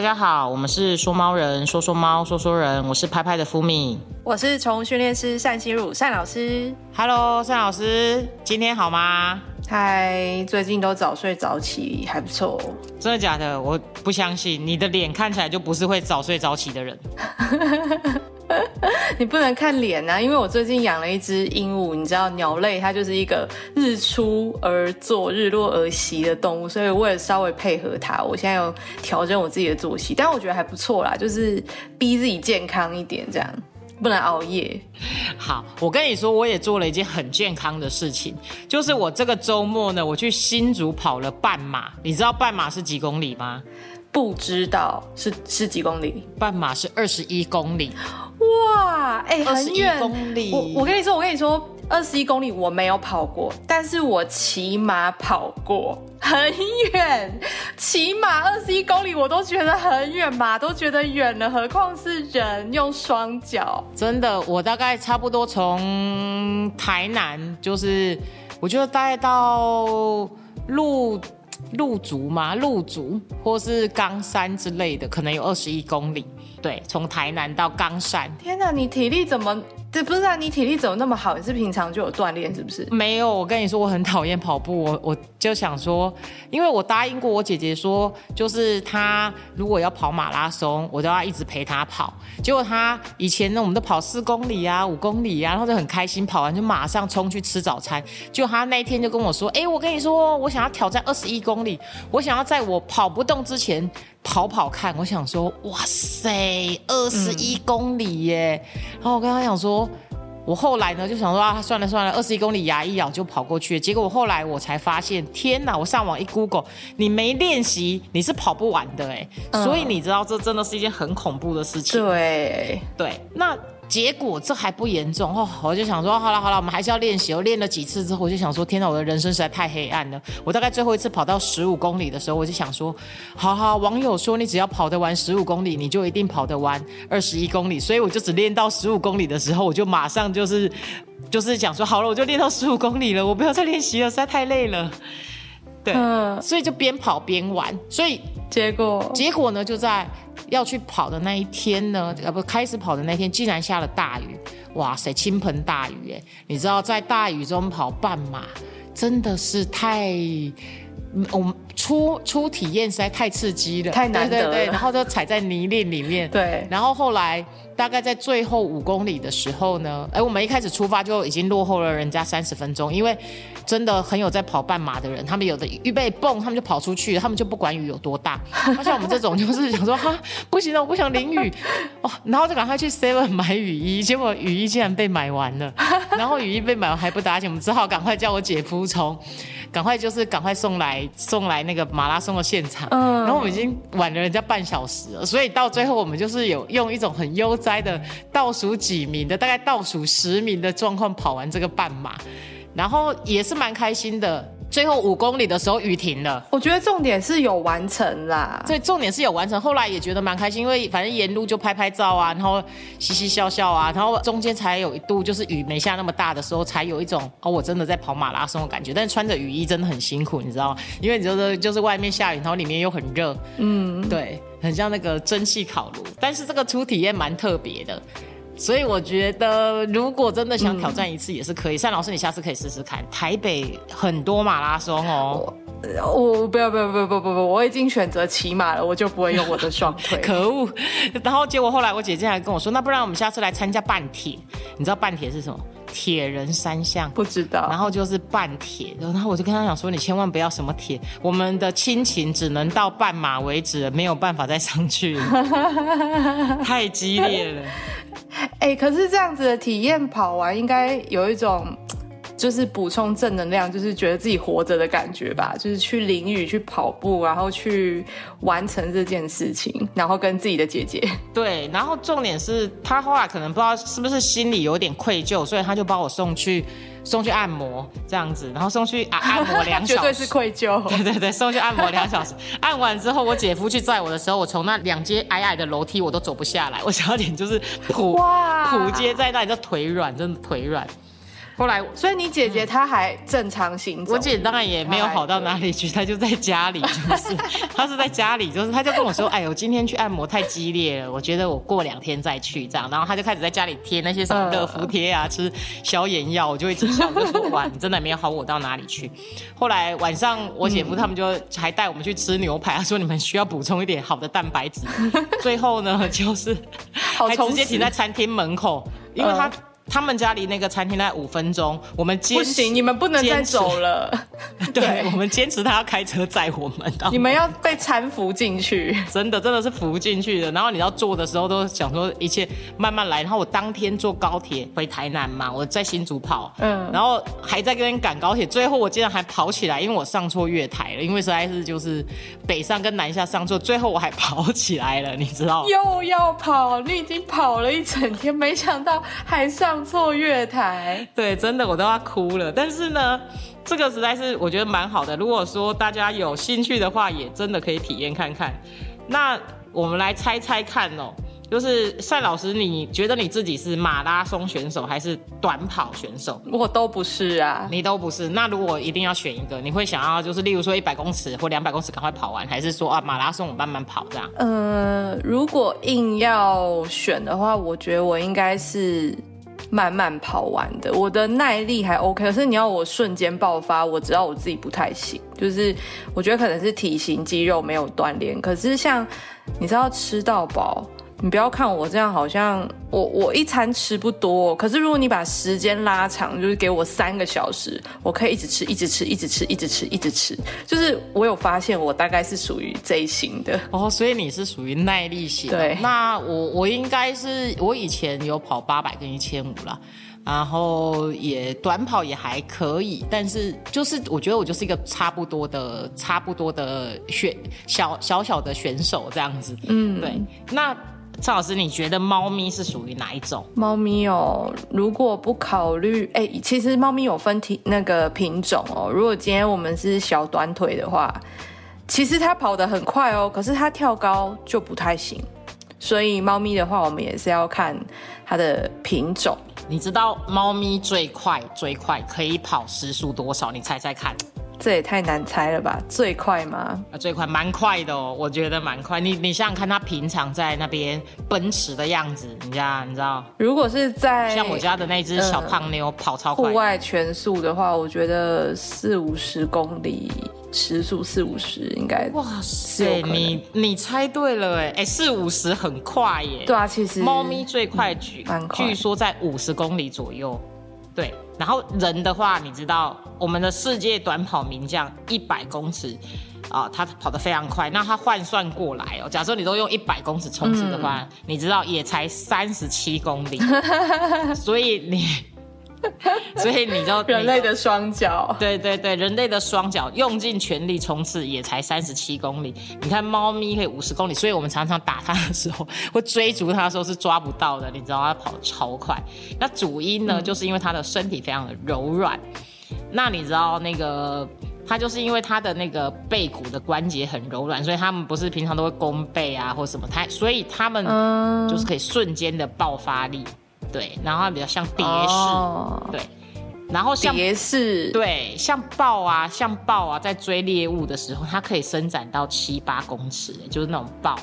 大家好，我们是说猫人，说说猫，说说人，我是拍拍的福米，我是宠物训练师单心如单老师。Hello，单老师，今天好吗？嗨，最近都早睡早起，还不错。真的假的？我不相信，你的脸看起来就不是会早睡早起的人。你不能看脸啊，因为我最近养了一只鹦鹉，你知道鸟类它就是一个日出而作、日落而息的动物，所以为了稍微配合它，我现在有调整我自己的作息，但我觉得还不错啦，就是逼自己健康一点，这样不能熬夜。好，我跟你说，我也做了一件很健康的事情，就是我这个周末呢，我去新竹跑了半马。你知道半马是几公里吗？不知道是是几公里？半马是二十一公里。哇，哎，很远。公里。我我跟你说，我跟你说，二十一公里我没有跑过，但是我骑马跑过，很远。骑马二十一公里我都觉得很远，马都觉得远了，何况是人用双脚。真的，我大概差不多从台南，就是我觉得大概到鹿鹿竹嘛，鹿竹或是冈山之类的，可能有二十一公里。对，从台南到冈山。天哪，你体力怎么？对，不是啊，你体力怎么那么好？你是平常就有锻炼是不是？没有，我跟你说，我很讨厌跑步。我我就想说，因为我答应过我姐姐说，就是她如果要跑马拉松，我都要一直陪她跑。结果她以前呢，我们都跑四公里啊、五公里啊，然后就很开心，跑完就马上冲去吃早餐。就她那一天就跟我说：“哎，我跟你说，我想要挑战二十一公里，我想要在我跑不动之前跑跑看。”我想说：“哇塞，二十一公里耶！”然后我跟她讲说。我后来呢就想说啊，算了算了，二十一公里牙一咬就跑过去。结果我后来我才发现，天哪！我上网一 Google，你没练习你是跑不完的哎。所以你知道这真的是一件很恐怖的事情。对对，那。结果这还不严重哦，我就想说，好了好了，我们还是要练习。我练了几次之后，我就想说，天哪，我的人生实在太黑暗了。我大概最后一次跑到十五公里的时候，我就想说，好好，网友说你只要跑得完十五公里，你就一定跑得完二十一公里。所以我就只练到十五公里的时候，我就马上就是就是讲说，好了，我就练到十五公里了，我不要再练习了，实在太累了。对，所以就边跑边玩。所以结果结果呢，就在。要去跑的那一天呢，呃不，开始跑的那天竟然下了大雨，哇塞，倾盆大雨哎！你知道在大雨中跑半马，真的是太，我们初初体验实在太刺激了，太难得了。然后就踩在泥泞里面，对。然后后来大概在最后五公里的时候呢，哎，我们一开始出发就已经落后了人家三十分钟，因为。真的很有在跑半马的人，他们有的预备蹦，他们就跑出去，他们就不管雨有多大。像我们这种就是想说哈，不行了，我不想淋雨 哦，然后就赶快去 Seven 买雨衣，结果雨衣竟然被买完了，然后雨衣被买完还不打紧，我们只好赶快叫我姐夫从，赶快就是赶快送来送来那个马拉松的现场。嗯，然后我们已经晚了人家半小时了，所以到最后我们就是有用一种很悠哉的倒数几名的，大概倒数十名的状况跑完这个半马。然后也是蛮开心的，最后五公里的时候雨停了。我觉得重点是有完成啦，对，重点是有完成。后来也觉得蛮开心，因为反正沿路就拍拍照啊，然后嘻嘻笑笑啊，然后中间才有一度就是雨没下那么大的时候，才有一种哦，我真的在跑马拉松的感觉。但是穿着雨衣真的很辛苦，你知道吗？因为你就是就是外面下雨，然后里面又很热，嗯，对，很像那个蒸汽烤炉。但是这个初体验蛮特别的。所以我觉得，如果真的想挑战一次，也是可以。单老师，你下次可以试试看。台北很多马拉松哦。我不要不要不要不不不，我已经选择骑马了，我就不会用我的双腿。可恶！然后结果后来我姐姐还跟我说，那不然我们下次来参加半铁。你知道半铁是什么？铁人三项。不知道。然后就是半铁，然后我就跟他讲说，你千万不要什么铁，我们的亲情只能到半马为止，没有办法再上去，太激烈了。哎，可是这样子的体验跑完，应该有一种就是补充正能量，就是觉得自己活着的感觉吧。就是去淋雨、去跑步，然后去完成这件事情，然后跟自己的姐姐。对，然后重点是他后来可能不知道是不是心里有点愧疚，所以他就把我送去。送去按摩这样子，然后送去啊按摩两小时，绝对是愧疚。对对对，送去按摩两小时，按完之后，我姐夫去载我的时候，我从那两阶矮矮的楼梯我都走不下来，我小点就是普普街在那里就腿软，真的腿软。后来所以你姐姐她还正常行走，我姐当然也没有好到哪里去，她就在家里，就是她是在家里，就 是她就跟我说，哎呦，今天去按摩太激烈了，我觉得我过两天再去这样，然后她就开始在家里贴那些什么热敷贴啊，吃消炎药，我就一直笑，就说哇，你真的没有好我到哪里去。后来晚上我姐夫他们就还带我们去吃牛排，他说你们需要补充一点好的蛋白质。最后呢，就是还直接停在餐厅门口，因为他。他们家离那个餐厅大概五分钟，我们坚不行，你们不能再走了。对，我们坚持他要开车载我们。你们要被搀扶进去，真的真的是扶进去的。然后你要坐的时候都想说一切慢慢来。然后我当天坐高铁回台南嘛，我在新竹跑，嗯，然后还在跟人赶高铁，最后我竟然还跑起来，因为我上错月台了，因为实在是就是北上跟南下上错，最后我还跑起来了，你知道？又要跑，你已经跑了一整天，没想到还上。错月台，对，真的我都要哭了。但是呢，这个实在是我觉得蛮好的。如果说大家有兴趣的话，也真的可以体验看看。那我们来猜猜看哦，就是赛老师，你觉得你自己是马拉松选手还是短跑选手？我都不是啊，你都不是。那如果一定要选一个，你会想要就是例如说一百公尺或两百公尺赶快跑完，还是说啊马拉松我慢慢跑这样？呃，如果硬要选的话，我觉得我应该是。慢慢跑完的，我的耐力还 OK，可是你要我瞬间爆发，我知道我自己不太行，就是我觉得可能是体型肌肉没有锻炼，可是像你知道吃到饱。你不要看我这样，好像我我一餐吃不多，可是如果你把时间拉长，就是给我三个小时，我可以一直吃，一直吃，一直吃，一直吃，一直吃。就是我有发现，我大概是属于这一型的哦，所以你是属于耐力型。对，那我我应该是我以前有跑八百跟一千五了，然后也短跑也还可以，但是就是我觉得我就是一个差不多的差不多的选小小小的选手这样子。嗯，对，那。赵老师，你觉得猫咪是属于哪一种？猫咪哦，如果不考虑，哎，其实猫咪有分体那个品种哦。如果今天我们是小短腿的话，其实它跑得很快哦，可是它跳高就不太行。所以猫咪的话，我们也是要看它的品种。你知道猫咪最快最快可以跑时速多少？你猜猜看。这也太难猜了吧？最快吗？啊，最快，蛮快的哦，我觉得蛮快。你你想想看，他平常在那边奔驰的样子，你知道你知道？如果是在像我家的那只小胖妞跑超快，户外全速的话，我觉得四五十公里时速四五十应该。哇塞，你你猜对了哎哎，四五十很快耶。对啊，其实猫咪最快据据说在五十公里左右。对，然后人的话，你知道我们的世界短跑名将一百公尺啊，他跑得非常快。那他换算过来哦，假设你都用一百公尺冲刺的话，你知道也才三十七公里，所以你。所以你知道 人类的双脚，对对对，人类的双脚用尽全力冲刺也才三十七公里。你看猫咪可以五十公里，所以我们常常打它的时候，会追逐它的时候是抓不到的。你知道它跑超快，那主因呢，就是因为它的身体非常的柔软。那你知道那个它就是因为它的那个背骨的关节很柔软，所以他们不是平常都会弓背啊或什么，它所以他们就是可以瞬间的爆发力。对，然后它比较像蝶式，对，然后像蝶式，对，像豹啊，像豹啊，在追猎物的时候，它可以伸展到七八公尺，就是那种豹，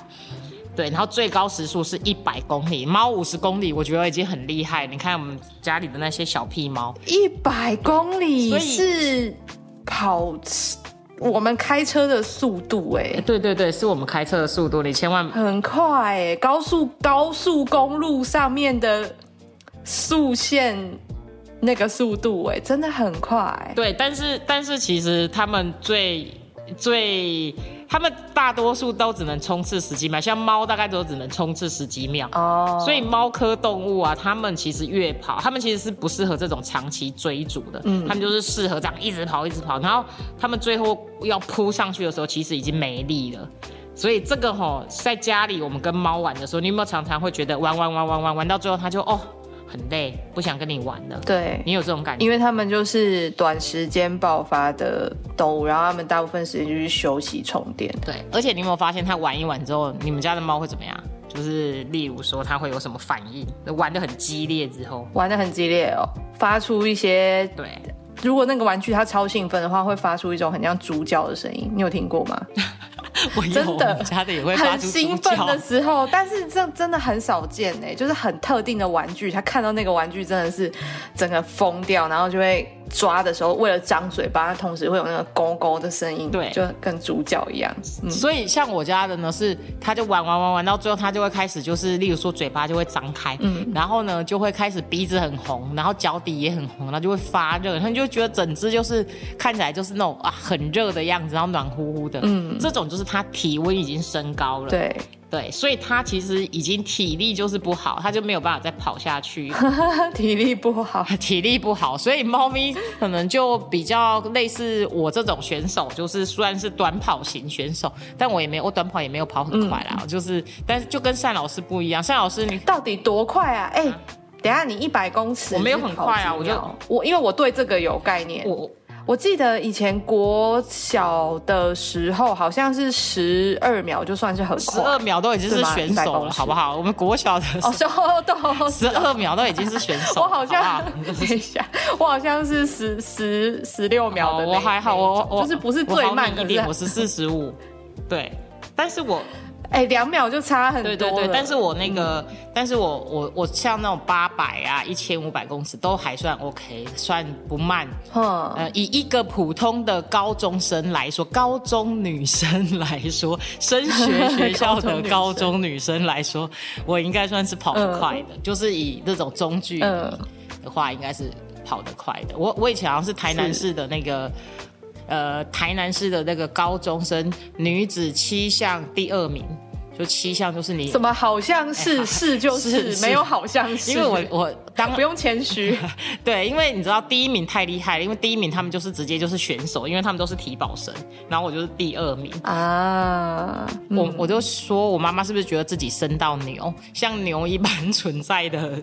对，然后最高时速是一百公里，猫五十公里，我觉得已经很厉害。你看我们家里的那些小屁猫，一百公里是跑我们开车的速度，哎，对对对，是我们开车的速度，你千万很快，哎，高速高速公路上面的。速线那个速度哎，真的很快。对，但是但是其实他们最最，他们大多数都只能冲刺十几秒，像猫大概都只能冲刺十几秒。哦。所以猫科动物啊，它们其实越跑，它们其实是不适合这种长期追逐的。嗯。它们就是适合这样一直跑一直跑，然后它们最后要扑上去的时候，其实已经没力了。所以这个吼，在家里我们跟猫玩的时候，你有没有常常会觉得玩玩玩玩玩玩到最后，它就哦。很累，不想跟你玩了。对你有这种感觉，因为他们就是短时间爆发的动物，然后他们大部分时间就是休息充电。对，而且你有没有发现，它玩一玩之后，你们家的猫会怎么样？就是例如说它会有什么反应，玩的很激烈之后，玩的很激烈哦，发出一些对，如果那个玩具它超兴奋的话，会发出一种很像猪叫的声音，你有听过吗？我真的的也会很兴奋的时候，但是这真的很少见呢，就是很特定的玩具，他看到那个玩具真的是整个疯掉，然后就会抓的时候，为了张嘴巴，它同时会有那个勾勾的声音，对。就跟主角一样。嗯，所以像我家的呢，是它就玩玩玩玩到最后，它就会开始就是，例如说嘴巴就会张开，嗯，然后呢就会开始鼻子很红，然后脚底也很红，然后就会发热，然后你就会觉得整只就是看起来就是那种啊很热的样子，然后暖乎乎的，嗯，这种就是它体温已经升高了，对，对，所以它其实已经体力就是不好，它就没有办法再跑下去。体力不好，体力不好，所以猫咪可能就比较类似我这种选手，就是虽然是短跑型选手，但我也没有，我短跑也没有跑很快啦，就是，但是就跟单老师不一样，单老师你到底多快啊？哎、等一下你一百公尺，我没有很快啊你是跑几秒我因为我对这个有概念，我我记得以前国小的时候，好像是十二秒就算是很快十快，二秒都已经是对吗100选手了，好不好？我们国小的哦，是哦，对，十二秒都已经是选手，我好像等一下，我好像是十十十六秒的我还好，我我就是不是最慢一点，我是四十五，对，但是我哎两秒就差很多对对对，但是我那个，但是我我我像那种八百啊、一千五百公尺都还算 OK，算不慢。哼，呃，以一个普通的高中生来说，高中女生来说，升学 学校的高中女生来说，我应该算是跑得快的，就是以这种中距离嗯的话，应该是跑得快的。我我以前好像是台南市的那个。呃，台南市的那个高中生女子七项第二名，就七项就是你什么好像是、哎是就是 是没有好像是，因为我我当不用谦虚，对，因为你知道第一名太厉害了，因为第一名他们就是直接就是选手，因为他们都是体保生，然后我就是第二名。啊，我我就说我妈妈是不是觉得自己生到牛，像牛一般存在的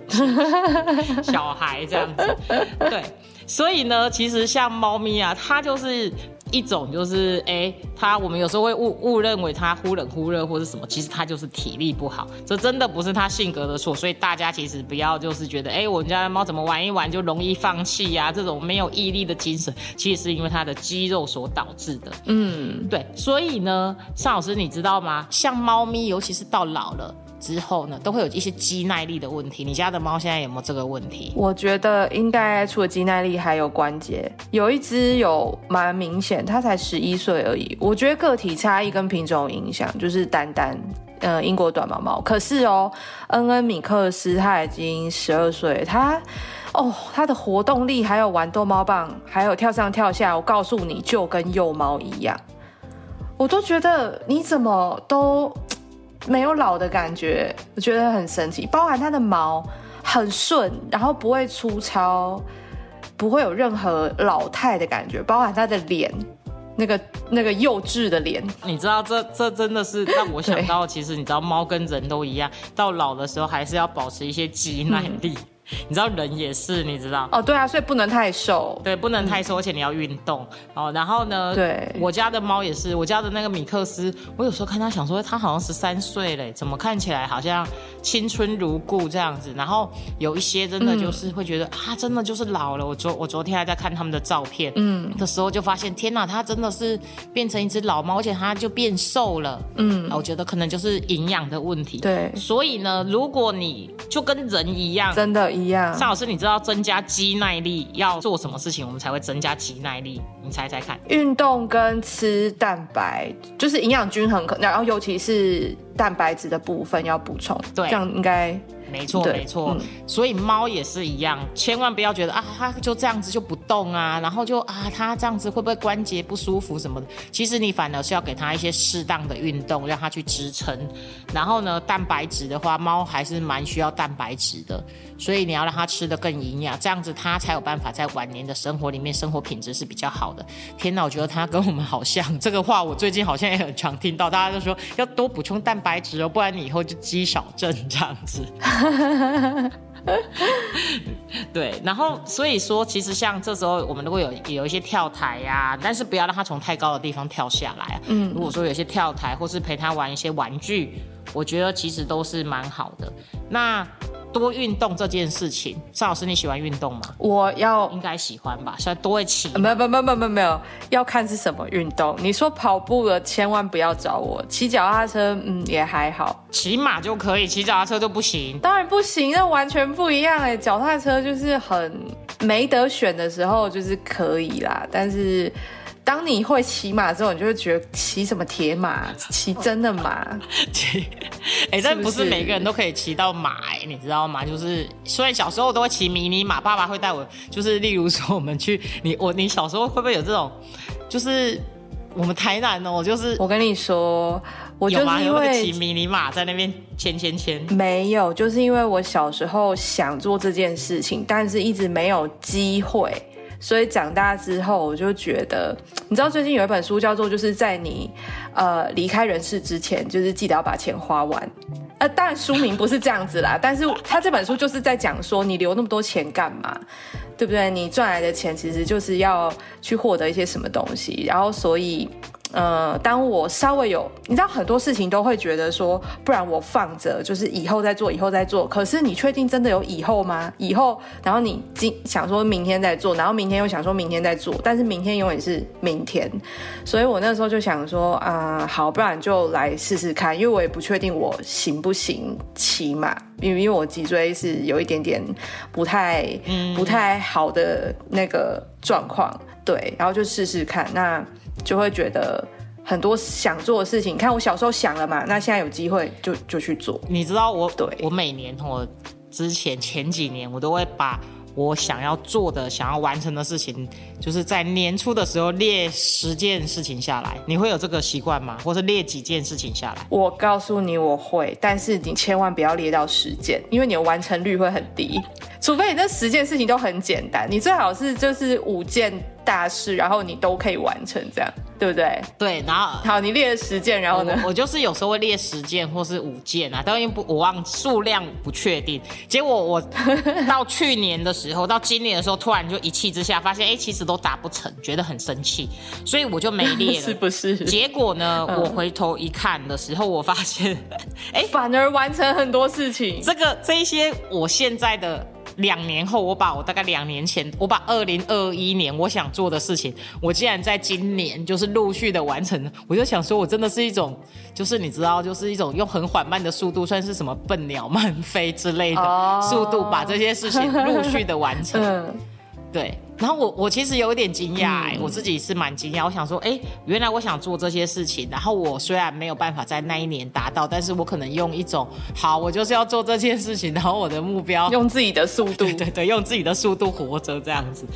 小孩这样子？对，所以呢，其实像猫咪啊，它就是一种就是哎，它我们有时候会误误认为它忽冷忽热或是什么，其实它就是体力不好，这真的不是它性格的错。所以大家其实不要就是觉得哎，我们家的猫怎么玩一玩就容易放弃呀、这种没有毅力的精神，其实是因为它的肌肉所导致的。嗯，对，所以呢，尚老师你知道吗？像猫咪，尤其是到老了之后呢，都会有一些肌耐力的问题。你家的猫现在有没有这个问题？我觉得应该除了肌耐力，还有关节。有一只有蛮明显，它才十一岁而已。我觉得个体差异跟品种有影响，就是丹丹，呃，英国短毛猫。可是哦，恩恩米克斯它已经十二岁，它哦，它的活动力还有玩逗猫棒，还有跳上跳下，我告诉你，就跟幼猫一样。我都觉得你怎么都没有老的感觉，我觉得很神奇。包含它的毛很顺，然后不会粗糙，不会有任何老态的感觉。包含它的脸，那个那个幼稚的脸，你知道这这真的是让我想到，其实你知道猫跟人都一样，到老的时候还是要保持一些肌耐力。你知道人也是，你知道。哦，对啊，所以不能太瘦。对，不能太瘦，而且你要运动哦。然后呢，对我家的猫也是，我家的那个米克斯，我有时候看它想说，它好像十三岁嘞，怎么看起来好像青春如故这样子？然后有一些真的就是会觉得、啊，真的就是老了。我昨我昨天还在看他们的照片，嗯，的时候就发现，天哪，它真的是变成一只老猫，而且它就变瘦了，嗯，我觉得可能就是营养的问题。对所以呢，如果你就跟人一样，真的一样。尚老师，你知道增加肌耐力要做什么事情，我们才会增加肌耐力？你猜猜看。运动跟吃蛋白，就是营养均衡，可然后尤其是蛋白质的部分要补充，对这样应该没错，没错。嗯所以猫也是一样，千万不要觉得啊，它就这样子就不动啊，然后就啊，它这样子会不会关节不舒服什么的？其实你反而是要给它一些适当的运动，让它去支撑。然后呢，蛋白质的话，猫还是蛮需要蛋白质的，所以你要让它吃的更营养，这样子它才有办法在晚年的生活里面生活品质是比较好的。天哪，我觉得它跟我们好像，这个话我最近好像也很常听到，大家都说要多补充蛋白质哦，不然你以后就肌少症这样子。对，然后所以说，其实像这时候我们如果有有一些跳台呀、但是不要让他从太高的地方跳下来啊。嗯，如果说有一些跳台，或是陪他玩一些玩具，我觉得其实都是蛮好的。那多运动这件事情，邵老师你喜欢运动吗？我要应该喜欢吧，所以多会骑。没有没有没有没有没有，要看是什么运动。你说跑步了，千万不要找我。骑脚踏车，嗯，也还好。骑马就可以，骑脚踏车就不行。当然不行，那完全不一样哎。脚踏车就是很没得选的时候，就是可以啦，但是。当你会骑马之后，你就会觉得骑什么铁马，骑真的马。骑，哎，但不是每个人都可以骑到马，哎，你知道吗？就是虽然小时候都会骑迷你马，爸爸会带我，就是例如说我们去，你我你小时候会不会有这种？就是我们台南哦，就是我跟你说，我就是因为骑迷你马在那边牵牵牵。没有，就是因为我小时候想做这件事情，但是一直没有机会。所以长大之后，我就觉得，你知道最近有一本书叫做《就是在你呃离开人世之前，就是记得要把钱花完》。呃，当然书名不是这样子啦，但是他这本书就是在讲说，你留那么多钱干嘛？对不对？你赚来的钱其实就是要去获得一些什么东西，然后所以。呃，当我稍微有，你知道很多事情都会觉得说，不然我放着，就是以后再做，以后再做。可是你确定真的有以后吗？以后，然后你今想说明天再做，然后明天又想说明天再做，但是明天永远是明天。所以我那时候就想说，啊，好，不然就来试试看，因为我也不确定我行不行骑马，因为因为我脊椎是有一点点不太不太好的那个状况，对，然后就试试看那。就会觉得很多想做的事情，看我小时候想了嘛，那现在有机会就就去做。你知道我对我每年我之前前几年我都会把我想要做的、想要完成的事情，就是在年初的时候列十件事情下来。你会有这个习惯吗？或是列几件事情下来？我告诉你我会，但是你千万不要列到十件，因为你的完成率会很低。除非你这十件事情都很简单，你最好是就是五件。大事，然后你都可以完成，这样对不对？对，然后好，你列了十件，然后呢？我就是有时候会列十件或是五件啊，当然不，我忘数量不确定。结果我到去年的时候，到今年的时候，突然就一气之下发现，哎，其实都达不成，觉得很生气，所以我就没列了，是不是？结果呢，我回头一看的时候，我发现，哎，反而完成很多事情。这个这一些，我现在的。两年后，我把我大概两年前，我把二零二一年我想做的事情，我竟然在今年就是陆续的完成。我就想说，我真的是一种，就是你知道，就是一种用很缓慢的速度，算是什么笨鸟慢 飞之类的速度，把这些事情陆续的完成。对。然后我我其实有一点惊讶，我自己是蛮惊讶。我想说，哎，原来我想做这些事情，然后我虽然没有办法在那一年达到，但是我可能用一种好，我就是要做这件事情，然后我的目标用自己的速度，对对，用自己的速度活着这样子。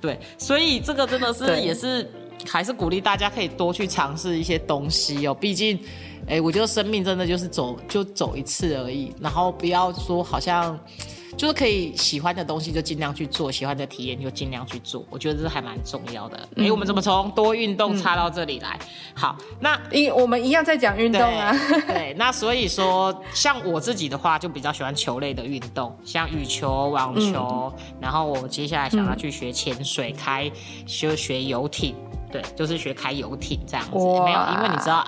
对，所以这个真的是也是还是鼓励大家可以多去尝试一些东西哦。毕竟，哎，我觉得生命真的就是走就走一次而已，然后不要说好像。就是可以喜欢的东西就尽量去做，喜欢的体验就尽量去做，我觉得这还蛮重要的。哎，我们怎么从多运动插到这里来？好，那一我们一样在讲运动啊。对，那所以说，像我自己的话，就比较喜欢球类的运动，像羽球、网球，然后我接下来想要去学潜水、开就学游艇，对，就是学开游艇这样子。没有，因为你知道。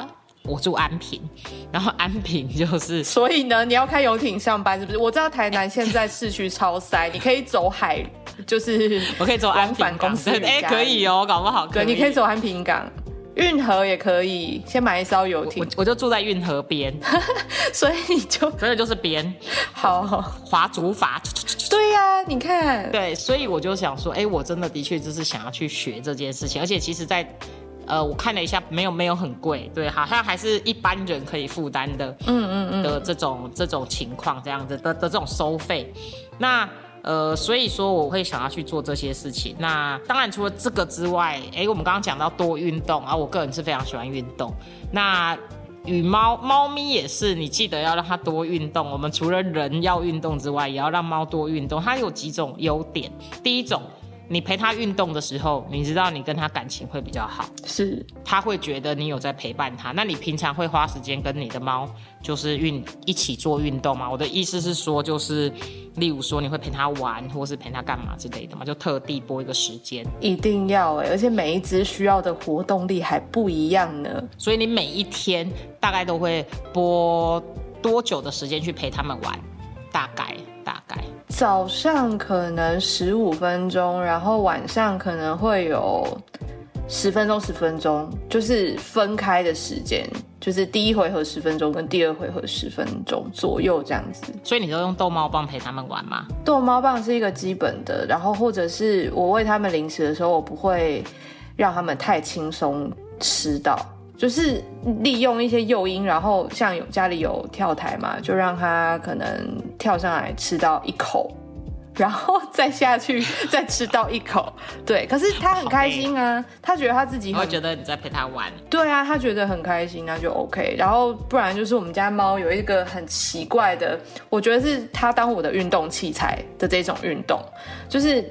我住安平，然后安平 就是，所以呢，你要开游艇上班是不是？我知道台南现在市区超塞，你可以走海，就是我可以走安平公司，哎，可以哦，搞不好可以。你可以走安平港，运河也可以，先买一艘游艇。我就住在运河边，所以你就真的就是边，好划竹筏。对呀，你看，对，所以我就想说，哎，我真的的确就是想要去学这件事情，而且其实，在。呃，我看了一下，没有没有很贵，对，好像还是一般人可以负担的，嗯嗯嗯的这种这种情况，这样子的的这种收费，那呃，所以说我会想要去做这些事情。那当然除了这个之外，哎，我们刚刚讲到多运动啊，我个人是非常喜欢运动。那与猫猫咪也是，你记得要让它多运动。我们除了人要运动之外，也要让猫多运动。它有几种优点，第一种。你陪他运动的时候，你知道你跟他感情会比较好，是他会觉得你有在陪伴他。那你平常会花时间跟你的猫就是运一起做运动吗？我的意思是说，就是例如说你会陪他玩，或是陪他干嘛之类的嘛？就特地拨一个时间，一定要哎，而且每一只需要的活动力还不一样呢。所以你每一天大概都会拨。多久的时间去陪他们玩？大概大概早上可能十五分钟，然后晚上可能会有十分钟、十分钟，就是分开的时间，就是第一回合十分钟跟第二回合十分钟左右这样子。所以你都用逗猫棒陪他们玩吗？逗猫棒是一个基本的，然后或者是我喂他们零食的时候，我不会让他们太轻松吃到。就是利用一些诱因，然后像有家里有跳台嘛，就让他可能跳上来吃到一口，然后再下去再吃到一口。对，可是他很开心啊，他觉得他自己会觉得你在陪他玩。对啊，他觉得很开心，那就 OK。然后不然就是我们家猫有一个很奇怪的，我觉得是它当我的运动器材的这种运动，就是。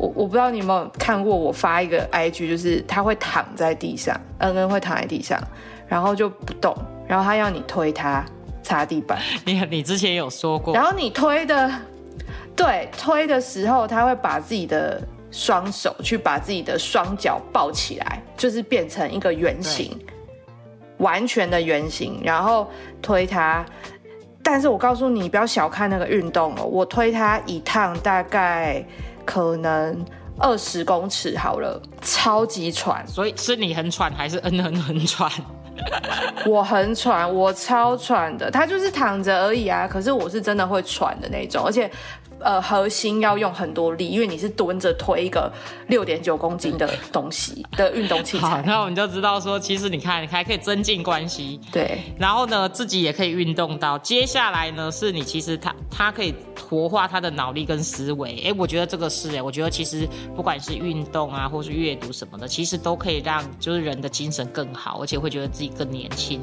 我我不知道你有没有看过我发一个 IG，就是他会躺在地上，恩恩会躺在地上，然后就不动，然后他要你推他擦地板。你你之前有说过，然后你推的，对，推的时候他会把自己的双手去把自己的双脚抱起来，就是变成一个圆形，完全的圆形，然后推他。但是我告诉你，不要小看那个运动哦，我推他一趟大概。可能二十公尺好了，超级喘，所以是你很喘还是恩恩很喘？我很喘，我超喘的。他就是躺着而已啊，可是我是真的会喘的那种，而且。呃，核心要用很多力，因为你是蹲着推一个六点九公斤的东西的运动器材。那我们就知道说，其实你看，你还可以增进关系。对。然后呢，自己也可以运动到。接下来呢，是你其实他他可以活化他的脑力跟思维。哎，我觉得这个是哎，我觉得其实不管是运动啊，或是阅读什么的，其实都可以让就是人的精神更好，而且会觉得自己更年轻。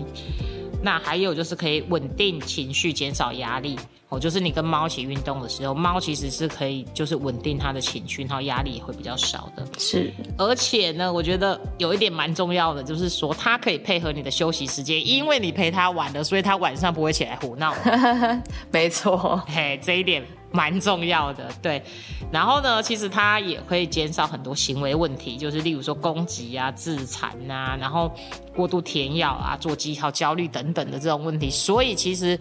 那还有就是可以稳定情绪，减少压力。哦，就是你跟猫一起运动的时候，猫其实是可以就是稳定它的情绪，然后压力也会比较少的。是，而且呢，我觉得有一点蛮重要的，就是说它可以配合你的休息时间，因为你陪它玩了，所以它晚上不会起来胡闹。没错，嘿，这一点蛮重要的。对，然后呢，其实它也可以减少很多行为问题，就是例如说攻击啊、自残啊，然后过度填咬啊、做记号、焦虑等等的这种问题。所以其实。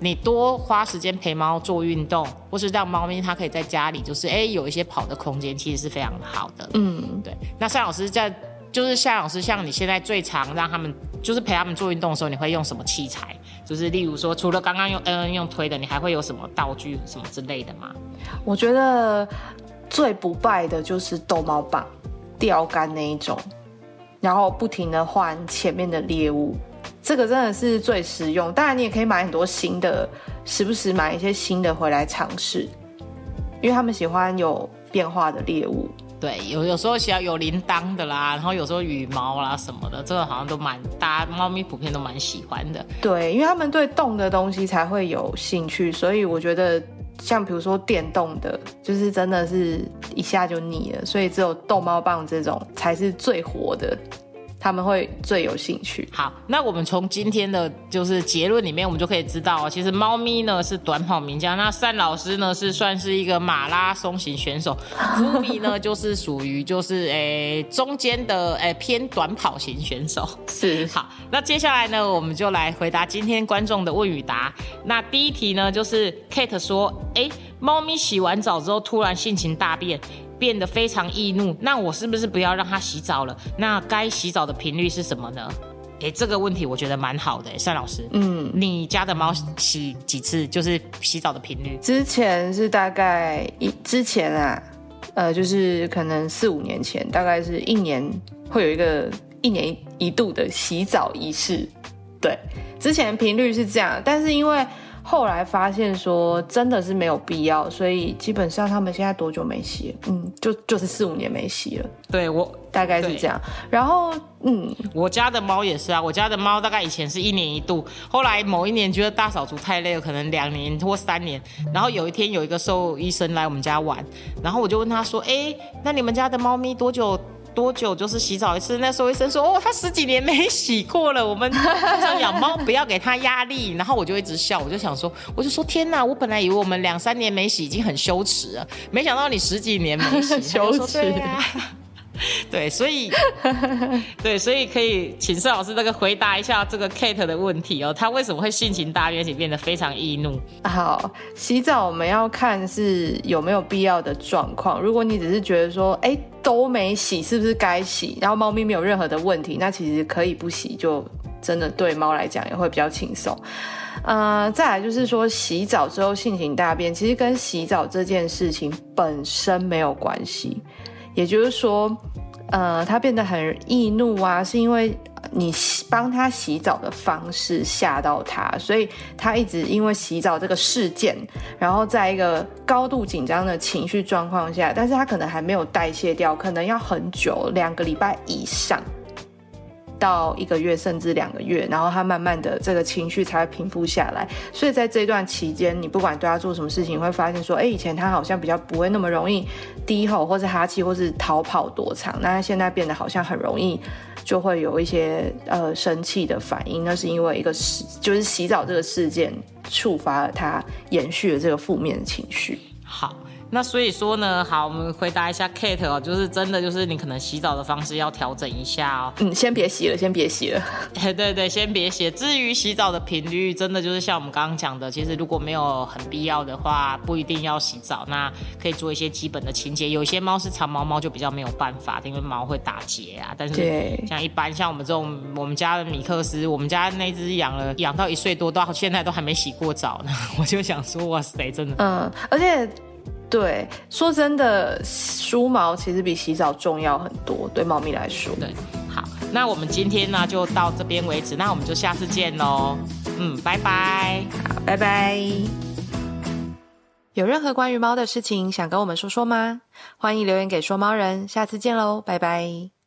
你多花时间陪猫做运动，或是让猫咪它可以在家里，就是哎有一些跑的空间，其实是非常好的。嗯，对。那夏老师在，就是夏老师，像你现在最常让他们，就是陪他们做运动的时候，你会用什么器材？就是例如说，除了刚刚用嗯嗯用推的，你还会有什么道具什么之类的吗？我觉得最不败的就是逗猫棒、钓竿那一种，然后不停的换前面的猎物。这个真的是最实用，当然你也可以买很多新的，时不时买一些新的回来尝试，因为他们喜欢有变化的猎物。对，有有时候需要有铃铛的啦，然后有时候羽毛啦什么的，这个好像都蛮大家猫咪普遍都蛮喜欢的。对，因为他们对动的东西才会有兴趣，所以我觉得像比如说电动的，就是真的是一下就腻了，所以只有逗猫棒这种才是最火的。他们会最有兴趣。好，那我们从今天的就是结论里面，我们就可以知道，其实猫咪呢是短跑名家，那单老师呢是算是一个马拉松型选手，福比呢就是属于就是诶中间的诶偏短跑型选手。是。好，那接下来呢，我们就来回答今天观众的问与答。那第一题呢，就是 Kate 说，哎，猫咪洗完澡之后突然性情大变。变得非常易怒，那我是不是不要让它洗澡了？那该洗澡的频率是什么呢？哎，这个问题我觉得蛮好的，单老师。嗯，你家的猫洗几次？就是洗澡的频率？之前是大概一之前啊，呃，就是可能四五年前，大概是一年会有一个一年一度的洗澡仪式。对，之前频率是这样，但是因为。后来发现说真的是没有必要，所以基本上他们现在多久没洗？嗯，就就是四五年没洗了。对我大概是这样。然后嗯，我家的猫也是啊，我家的猫大概以前是一年一度，后来某一年觉得大扫除太累了，可能两年或三年。然后有一天有一个兽医生来我们家玩，然后我就问他说：“哎，那你们家的猫咪多久？”多久就是洗澡一次？那时候医生说，哦，他十几年没洗过了。我们养猫不要给他压力。然后我就一直笑，我就想说，我就说天哪，我本来以为我们两三年没洗已经很羞耻了，没想到你十几年没洗，羞耻。对，对所以对，所以可以请盛老师那个回答一下这个 Kate 的问题哦，他为什么会性情大变，且变得非常易怒？好，洗澡我们要看是有没有必要的状况。如果你只是觉得说，哎，都没洗，是不是该洗？然后猫咪没有任何的问题，那其实可以不洗，就真的对猫来讲也会比较轻松。呃，再来就是说，洗澡之后性情大变，其实跟洗澡这件事情本身没有关系。也就是说，呃，他变得很易怒啊，是因为你帮他洗澡的方式吓到他，所以他一直因为洗澡这个事件，然后在一个高度紧张的情绪状况下，但是他可能还没有代谢掉，可能要很久，两个礼拜以上。到一个月甚至两个月，然后他慢慢的这个情绪才会平复下来。所以在这段期间，你不管对他做什么事情，你会发现说，哎，以前他好像比较不会那么容易低吼，或是哈气，或是逃跑躲藏，那他现在变得好像很容易就会有一些呃生气的反应。那是因为一个事，就是洗澡这个事件触发了他延续了这个负面的情绪。好。那所以说呢，好，我们回答一下 Kate 哦，就是真的，就是你可能洗澡的方式要调整一下哦。嗯，先别洗了，先别洗了。对对，先别洗。至于洗澡的频率，真的就是像我们刚刚讲的，其实如果没有很必要的话，不一定要洗澡。那可以做一些基本的清洁。有些猫是长毛猫，就比较没有办法，因为毛会打结啊。但是像一般像我们这种，我们家的米克斯，我们家那只养了养到一岁多，到现在都还没洗过澡呢。我就想说，哇塞，真的。嗯，而且。对，说真的，梳毛其实比洗澡重要很多，对猫咪来说。对，好，那我们今天呢就到这边为止，那我们就下次见喽。嗯，拜拜，好，拜拜。有任何关于猫的事情想跟我们说说吗？欢迎留言给说猫人，下次见喽，拜拜。